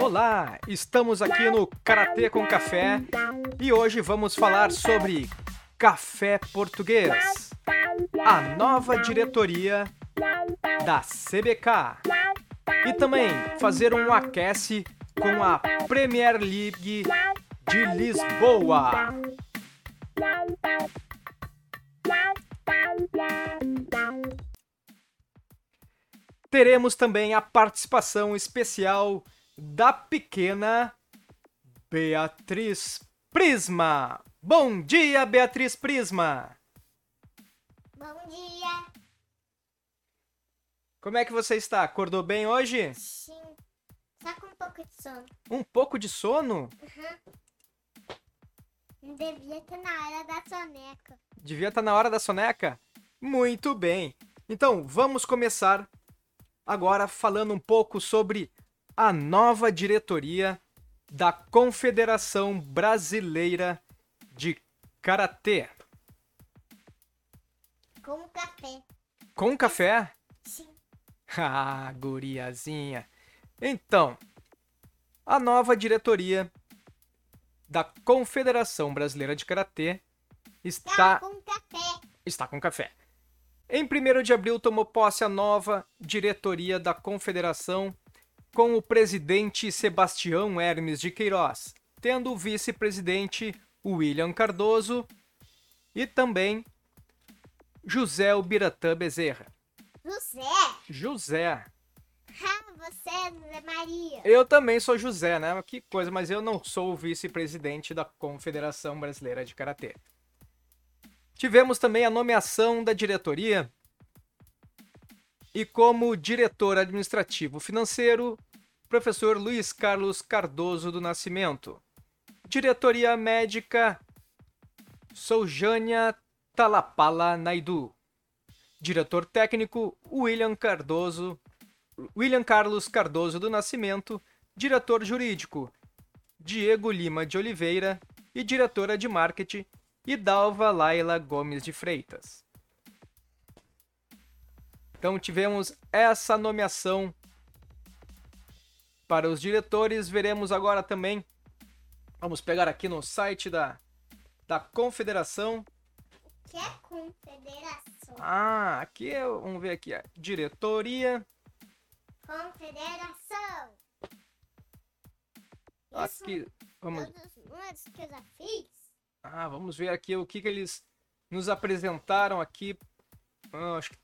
Olá, estamos aqui no Karatê com Café e hoje vamos falar sobre café português, a nova diretoria da CBK e também fazer um aquece com a Premier League de Lisboa. Teremos também a participação especial da pequena Beatriz Prisma. Bom dia, Beatriz Prisma! Bom dia. Como é que você está? Acordou bem hoje? Sim. Só com um pouco de sono. Um pouco de sono? Não devia estar na hora da soneca. Devia estar na hora da soneca? Muito bem. Então, vamos começar agora falando um pouco sobre a nova diretoria da Confederação Brasileira de Karatê. Com café. Com café? Sim. Ah, guriazinha. Então, a nova diretoria da Confederação Brasileira de Karatê Tá está com café. está com café. Em 1 de abril tomou posse a nova diretoria da Confederação com o presidente Sebastião Hermes de Queiroz, tendo o vice-presidente William Cardoso e também José Ubiratã Bezerra. José. José. Você José Maria. Eu também sou José, né? Que coisa, mas eu não sou o vice-presidente da Confederação Brasileira de Karatê. Tivemos também a nomeação da diretoria e como diretor administrativo financeiro, professor Luiz Carlos Cardoso do Nascimento. Diretoria médica, Soujânia Talapala Naidu. Diretor técnico, William Cardoso, William Carlos Cardoso do Nascimento. Diretor jurídico, Diego Lima de Oliveira. E diretora de marketing, Idalva Laila Gomes de Freitas. Então tivemos essa nomeação para os diretores. Veremos agora também. Vamos pegar aqui no site da, da Confederação. Que é confederação. Ah, aqui é, vamos ver aqui, a diretoria. Confederação. Isso Aqui, vamos, que eu já fiz. ah, vamos ver aqui o que, que eles nos apresentaram aqui. Ah, acho que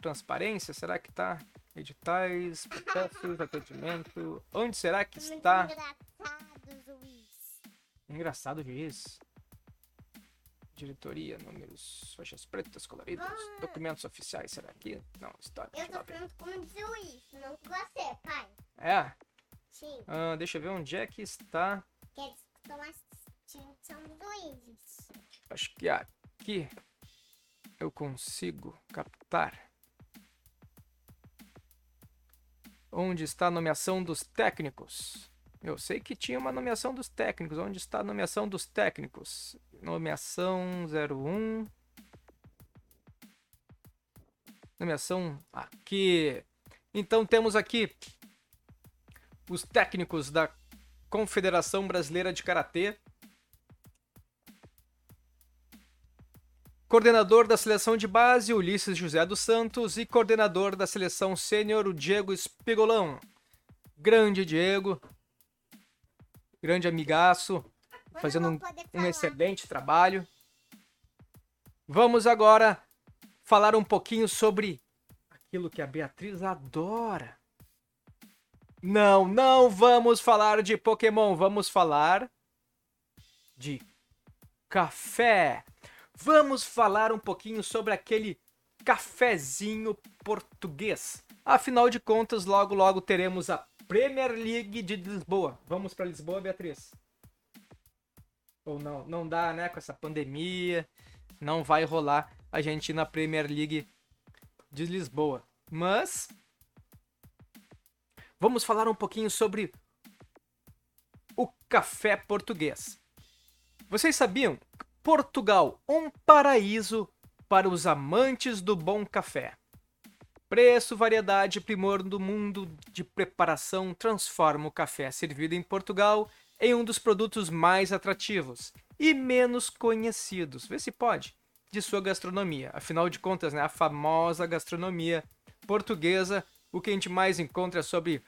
transparência, será que tá? Editais, processos, atendimento. Onde será que Muito está? engraçado, Luiz. Engraçado isso. Diretoria, números, faixas pretas, coloridas, Vamos- documentos oficiais, será que? Não, história. Eu tô falando como diz o Luiz, não com você, pai. É, Sim. ah, deixa eu ver onde é que está. Que eles estão assistindo dos Luizes. Acho que aqui eu consigo captar. Onde está a nomeação dos técnicos? Eu sei que tinha uma nomeação dos técnicos. Onde está a nomeação dos técnicos? Nomeação 01. Nomeação aqui. Então temos aqui os técnicos da Confederação Brasileira de Karatê. Coordenador da seleção de base, Ulisses José dos Santos. E coordenador da seleção sênior, o Diego Espigolão. Grande Diego. Grande amigaço. Fazendo um, um excelente trabalho. Vamos agora falar um pouquinho sobre aquilo que a Beatriz adora. Não, não vamos falar de Pokémon, vamos falar de café. Vamos falar um pouquinho sobre aquele cafezinho português. Afinal de contas, logo logo teremos a Premier League de Lisboa. Vamos para Lisboa, Beatriz? Ou não? Não dá, né? Com essa pandemia, não vai rolar a gente ir na Premier League de Lisboa. Mas vamos falar um pouquinho sobre o café português. Vocês sabiam? Portugal, um paraíso para os amantes do bom café. Preço, variedade e primor do mundo de preparação transforma o café servido em Portugal em um dos produtos mais atrativos e menos conhecidos, vê se pode, de sua gastronomia. Afinal de contas, né, a famosa gastronomia portuguesa, o que a gente mais encontra é sobre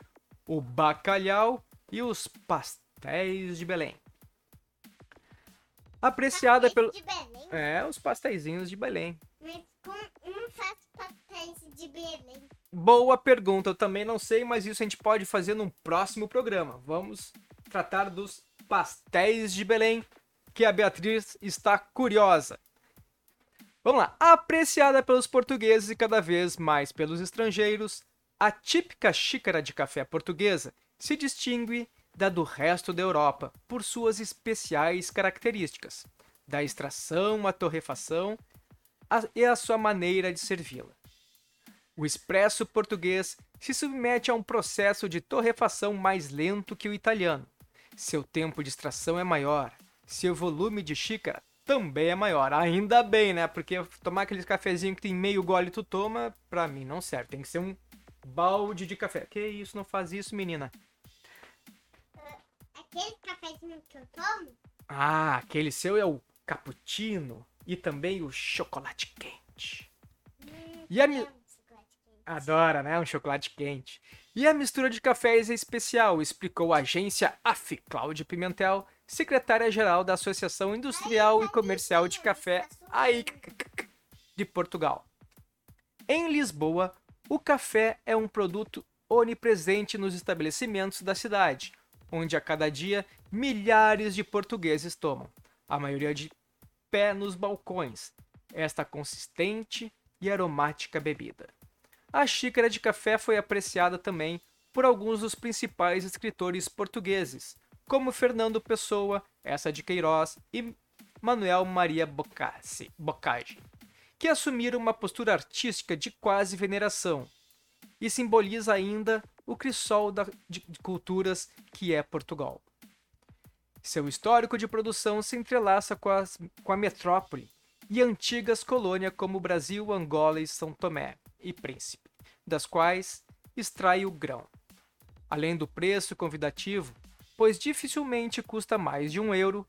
o bacalhau e os pastéis de Belém. Apreciada pelo. De Belém? É, os pastéisinhos de Belém. Mas como não de Belém? Boa pergunta, eu também não sei, mas isso a gente pode fazer num próximo programa. Vamos tratar dos pastéis de Belém, que a Beatriz está curiosa. Vamos lá. Apreciada pelos portugueses e cada vez mais pelos estrangeiros, a típica xícara de café portuguesa se distingue da do resto da Europa por suas especiais características, da extração à torrefação a- e a sua maneira de servi-la. O expresso português se submete a um processo de torrefação mais lento que o italiano. Seu tempo de extração é maior, seu volume de xícara também é maior. Ainda bem, né? Porque tomar aquele cafezinho que tem meio gole tu toma, pra mim não serve. Tem que ser um balde de café. Que isso, não faz isso, menina. Aquele cafezinho que eu tomo, Ah, aquele seu é o cappuccino e também o chocolate quente. hum, E a mi- amo chocolate quente. Adora, né? Um chocolate quente. E a mistura de cafés é especial, explicou a agência AF Cláudia Pimentel, secretária-geral da Associação Industrial e Comercial de Café de Portugal. Em Lisboa, o café é um produto onipresente nos estabelecimentos da cidade, onde a cada dia milhares de portugueses tomam, a maioria de pé nos balcões, esta consistente e aromática bebida. A xícara de café foi apreciada também por alguns dos principais escritores portugueses, como Fernando Pessoa, Essa de Queiroz e Manuel Maria Boccacci, Boccagi, que assumiram uma postura artística de quase veneração e simboliza ainda o crisol da, de, de culturas que é Portugal. Seu histórico de produção se entrelaça com, as, com a metrópole e antigas colônias como Brasil, Angola e São Tomé e Príncipe, das quais extrai o grão. Além do preço convidativo, pois dificilmente custa mais de um euro,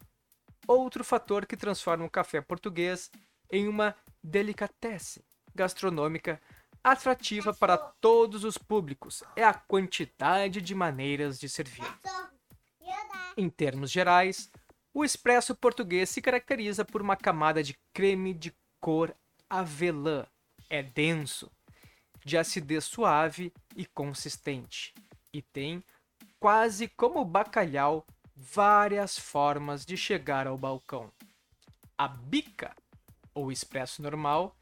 outro fator que transforma o café português em uma delicatessen gastronômica atrativa para todos os públicos é a quantidade de maneiras de servir. Em termos gerais, o espresso português se caracteriza por uma camada de creme de cor avelã. É denso, de acidez suave e consistente, e tem, quase como o bacalhau, várias formas de chegar ao balcão. A bica, ou expresso normal,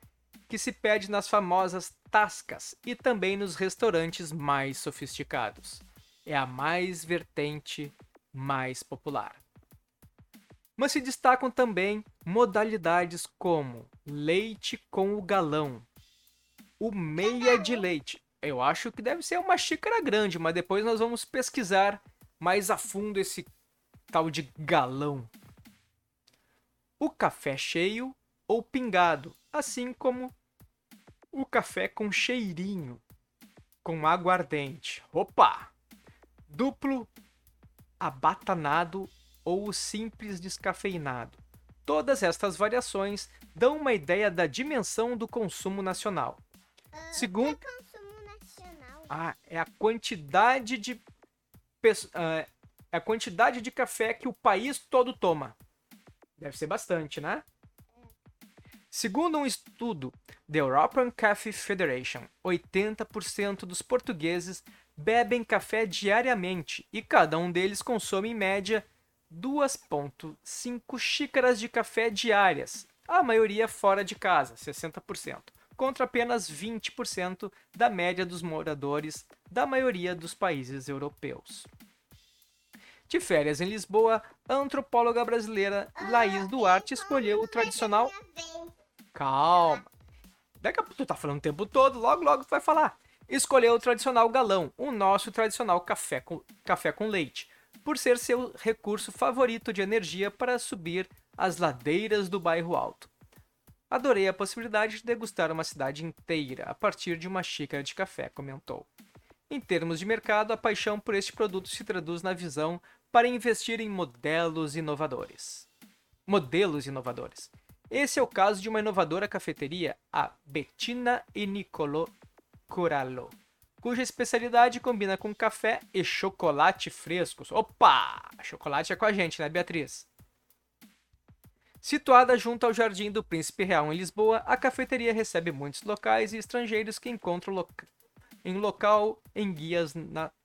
que se pede nas famosas tascas e também nos restaurantes mais sofisticados. É a mais vertente mais popular. Mas se destacam também modalidades como leite com o galão, o meia de leite. Eu acho que deve ser uma xícara grande, mas depois nós vamos pesquisar mais a fundo esse tal de galão. O café cheio ou pingado, assim como o café com cheirinho, com aguardente. Opa! Duplo abatanado ou simples descafeinado. Todas estas variações dão uma ideia da dimensão do consumo nacional. Segundo, É ah, é a quantidade de ah, é a quantidade de café que o país todo toma. Deve ser bastante, né? Segundo um estudo da European Coffee Federation, 80% dos portugueses bebem café diariamente e cada um deles consome em média 2,5 xícaras de café diárias, a maioria fora de casa, 60%, contra apenas 20% da média dos moradores da maioria dos países europeus. De férias em Lisboa, a antropóloga brasileira Laís Duarte escolheu o tradicional. Calma. Daqui a pouco tu tá falando o tempo todo, logo logo tu vai falar. Escolheu o tradicional galão, o nosso tradicional café com, café com leite, por ser seu recurso favorito de energia para subir as ladeiras do bairro alto. Adorei a possibilidade de degustar uma cidade inteira a partir de uma xícara de café, comentou. Em termos de mercado, a paixão por este produto se traduz na visão para investir em modelos inovadores. Modelos inovadores. Esse é o caso de uma inovadora cafeteria, a Bettina e Nicolo Corallo, cuja especialidade combina com café e chocolate frescos. Opa! Chocolate é com a gente, né, Beatriz? Situada junto ao Jardim do Príncipe Real em Lisboa, a cafeteria recebe muitos locais e estrangeiros que encontram loca em local em guias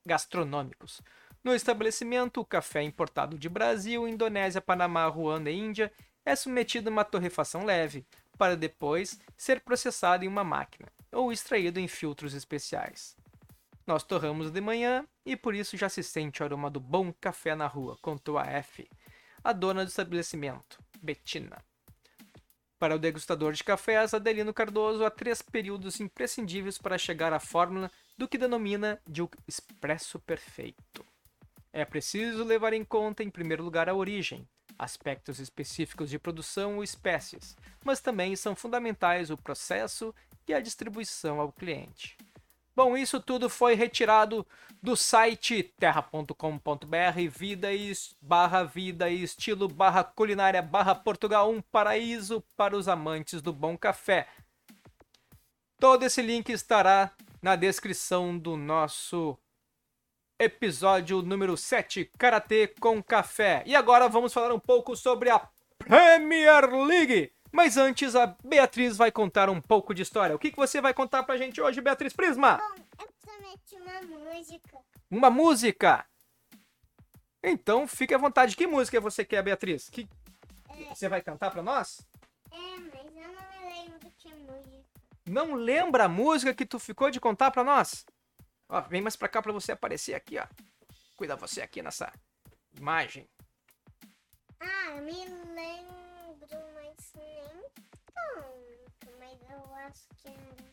gastronômicos. No estabelecimento, o café importado de Brasil, Indonésia, Panamá, Ruanda e Índia é submetido a uma torrefação leve, para depois ser processado em uma máquina ou extraído em filtros especiais. Nós torramos de manhã e por isso já se sente o aroma do bom café na rua, contou a F, a dona do estabelecimento, Bettina. Para o degustador de cafés, Adelino Cardoso, há três períodos imprescindíveis para chegar à fórmula do que denomina de o expresso perfeito. É preciso levar em conta, em primeiro lugar, a origem, aspectos específicos de produção ou espécies, mas também são fundamentais o processo e a distribuição ao cliente. Bom, isso tudo foi retirado do site terra.com.br, vida e barra vida e estilo barra culinária barra Portugal, um paraíso para os amantes do bom café. Todo esse link estará na descrição do nosso episódio número 7, Karatê com Café. E agora vamos falar um pouco sobre a Premier League. Mas antes, a Beatriz vai contar um pouco de história. O que, que você vai contar pra gente hoje, Beatriz Prisma? Bom, eu prometi uma música. Uma música? Então, fique à vontade. Que música você quer, Beatriz? Que É, você vai cantar pra nós? é, mas eu não me lembro que música. Não lembra a música que tu ficou de contar pra nós? Ó, vem mais pra cá pra você aparecer aqui, ó. Cuida você aqui nessa imagem. Ah, eu me lembro. Mas eu acho que era.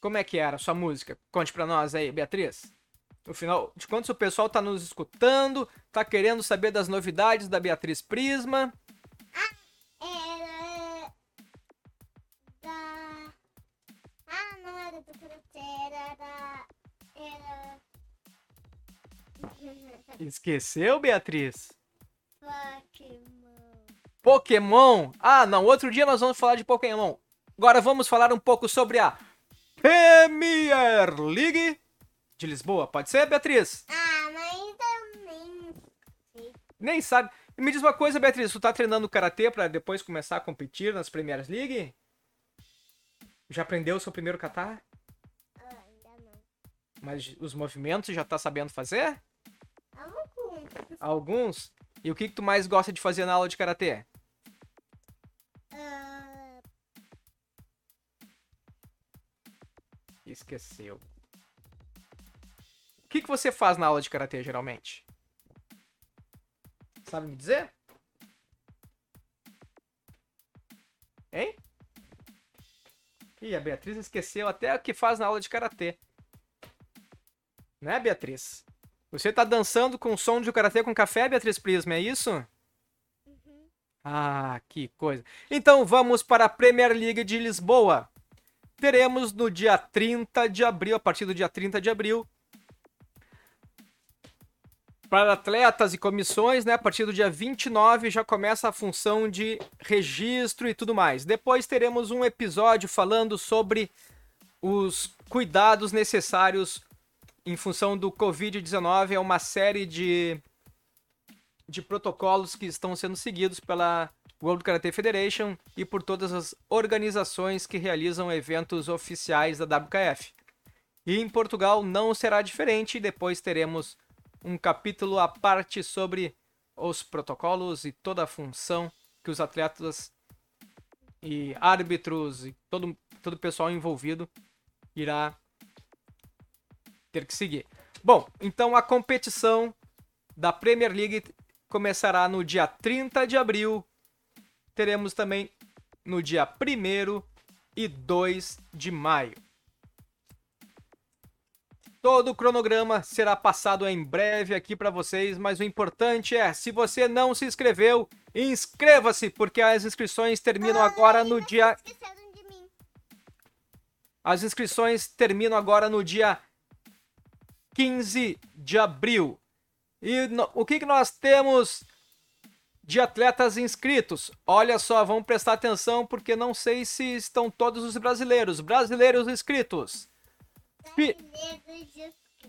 Como é que era a sua música? Conte pra nós aí, Beatriz. No final de contas, o pessoal tá nos escutando, tá querendo saber das novidades da Beatriz Prisma. Era. Da. Ah, não era do Cruzeiro, era. Era. Esqueceu, Beatriz? Pokémon. Ah, não. Outro dia nós vamos falar de Pokémon. Agora vamos falar um pouco sobre a Premier League de Lisboa. Pode ser, Beatriz? Ah, mas eu nem sei. Nem sabe. E me diz uma coisa, Beatriz. Tu tá treinando karatê pra depois começar a competir nas Premier League? Já aprendeu o seu primeiro kata? Ah, ainda não. Mas os movimentos já tá sabendo fazer? Algum. Alguns? E o que, que tu mais gosta de fazer na aula de karatê? Esqueceu. O que, que você faz na aula de karatê geralmente? Sabe me dizer? Hein? Ih, a Beatriz esqueceu até o que faz na aula de karatê. Né, Beatriz? Você tá dançando com o som de karatê com café, Beatriz Prisma, é isso? uhum. Ah, que coisa. Então vamos para a Premier League de Lisboa. Teremos no dia 30 de abril, a partir do dia 30 de abril, para atletas e comissões, né? A partir do dia 29 já começa a função de registro e tudo mais. Depois teremos um episódio falando sobre os cuidados necessários em função do Covid-19. É uma série de, de protocolos que estão sendo seguidos pela World Karate Federation e por todas as organizações que realizam eventos oficiais da WKF. E em Portugal não será diferente, depois teremos um capítulo à parte sobre os protocolos e toda a função que os atletas e árbitros e todo, todo o pessoal envolvido irá ter que seguir. Bom, então a competição da Premier League começará no dia 30 de abril. Teremos também no dia 1 e 2 de maio. Todo o cronograma será passado em breve aqui para vocês, mas o importante é, se você não se inscreveu, inscreva-se, porque as inscrições terminam agora no dia. Esqueceram de mim. As inscrições terminam agora no dia 15 de abril. E no- o que, que nós temos de atletas inscritos? Olha só, vamos prestar atenção, porque não sei se estão todos os brasileiros. Brasileiros inscritos.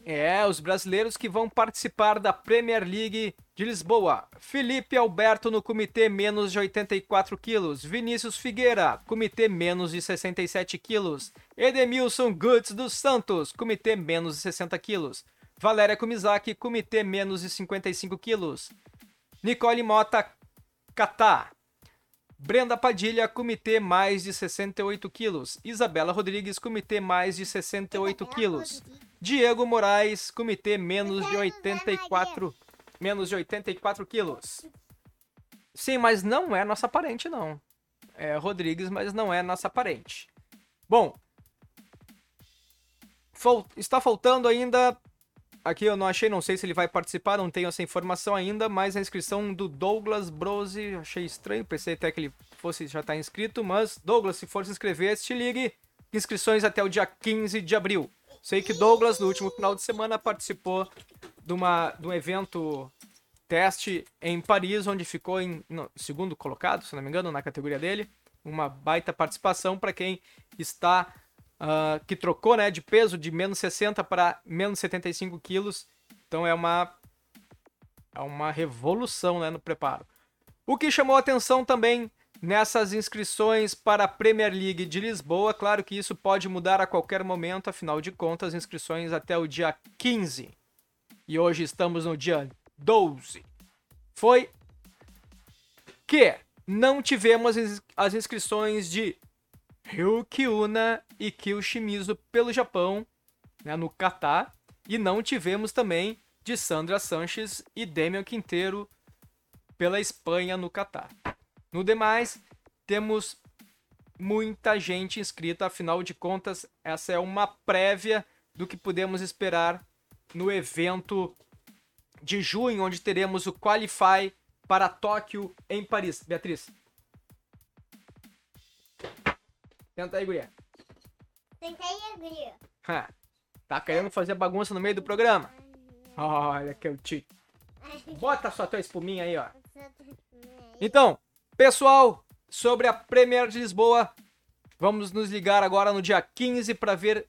É, os brasileiros que vão participar da Premier League de Lisboa. Felipe Alberto no comitê menos de 84 quilos. Vinícius Figueira, comitê menos de 67 quilos. Edemilson Goods dos Santos, comitê menos de 60 quilos. Valéria Kumizaki, comitê menos de 55 quilos. Nicole Mota Catá. Brenda Padilha, comitê mais de 68 quilos. Isabela Rodrigues, comitê mais de 68 Isabela quilos. Diego Moraes, comitê menos de Não, não é 84, menos de 84 quilos. Sim, mas não é nossa parente, não. É Rodrigues, mas não é nossa parente. Bom, fal- está faltando ainda. Aqui eu não achei, não sei se ele vai participar, não tenho essa informação ainda, mas a inscrição do Douglas Brose, achei estranho, pensei até que ele fosse já estar inscrito, mas Douglas, se for se inscrever, te ligue. Inscrições até o dia 15 de abril. Sei que Douglas, no último final de semana, participou de, uma, de um evento teste em Paris, onde ficou em segundo colocado, se não me engano, na categoria dele. Uma baita participação para quem está. Ah, que trocou né, de peso de menos 60 para menos 75 quilos. Então é uma. É uma revolução né, no preparo. O que chamou atenção também nessas inscrições para a Premier League de Lisboa, claro que isso pode mudar a qualquer momento, afinal de contas, inscrições até o dia 15. E hoje estamos no dia 12. Foi que não tivemos as inscrições de Ryukyuna e Kyo Shimizu pelo Japão, né, no Catar, e não tivemos também de Sandra Sanches e Damian Quinteiro pela Espanha no Catar. No demais, temos muita gente inscrita, afinal de contas, essa é uma prévia do que podemos esperar no evento de junho, onde teremos o Qualify para Tóquio em Paris. Beatriz. Tenta aí, guria. Tentei abrir. Ha, Tá querendo fazer bagunça no meio do programa? Olha que eu te... Bota só tua espuminha aí, ó. Então, pessoal, sobre a Premier de Lisboa, vamos nos ligar agora no dia 15 para ver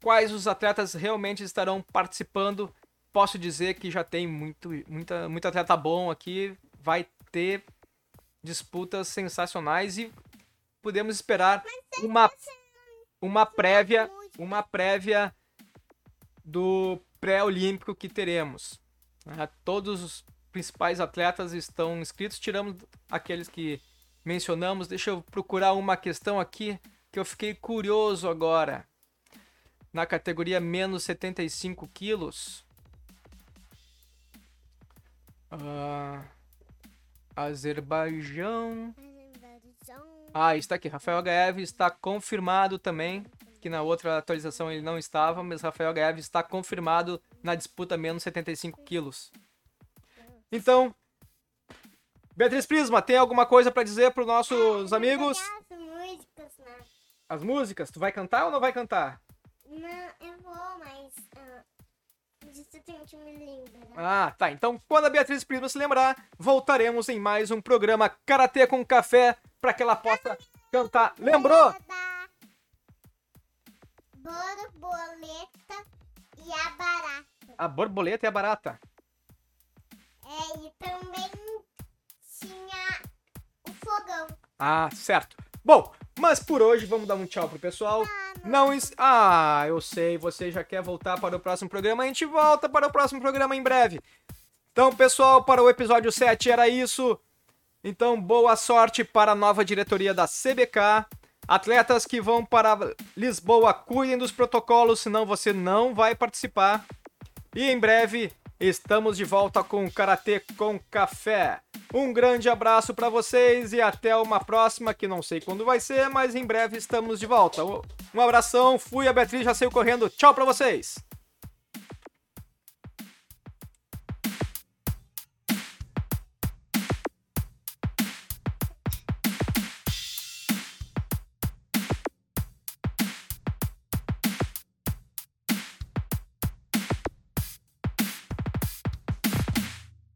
quais os atletas realmente estarão participando. Posso dizer que já tem muito, muita, muito atleta bom aqui, vai ter disputas sensacionais e podemos esperar uma, uma prévia, uma prévia do pré-olímpico que teremos. né? Todos os principais atletas estão inscritos, tiramos aqueles que mencionamos. Deixa eu procurar uma questão aqui que eu fiquei curioso agora. Na categoria menos 75 quilos. Ah, Azerbaijão. Ah, está aqui. Rafael HF está confirmado também. Que na outra atualização ele não estava, mas Rafael HF está confirmado na disputa menos 75 quilos. Então, Beatriz Prisma, tem alguma coisa para dizer para os nossos amigos? As músicas, né? As músicas, tu vai cantar ou não vai cantar? Não, eu vou, mas. ah, Disso tem que me lembrar. Ah, tá. Então, quando a Beatriz Prisma se lembrar, voltaremos em mais um programa Karatê com Café para que ela possa cantar. Lembrou? Borboleta e a barata. A borboleta e a barata. É, e também tinha o fogão. Ah, certo. Bom, mas por hoje vamos dar um tchau pro pessoal. Não es... Ah, eu sei, você já quer voltar para o próximo programa. A gente volta para o próximo programa em breve. Então, pessoal, para o episódio 7 era isso. Então, boa sorte para a nova diretoria da CBK. Atletas que vão para Lisboa, cuidem dos protocolos, senão você não vai participar. E em breve estamos de volta com o Karatê com Café. Um grande abraço para vocês e até uma próxima, que não sei quando vai ser, mas em breve estamos de volta. Um abração, fui, a Beatriz já saiu correndo. Tchau para vocês!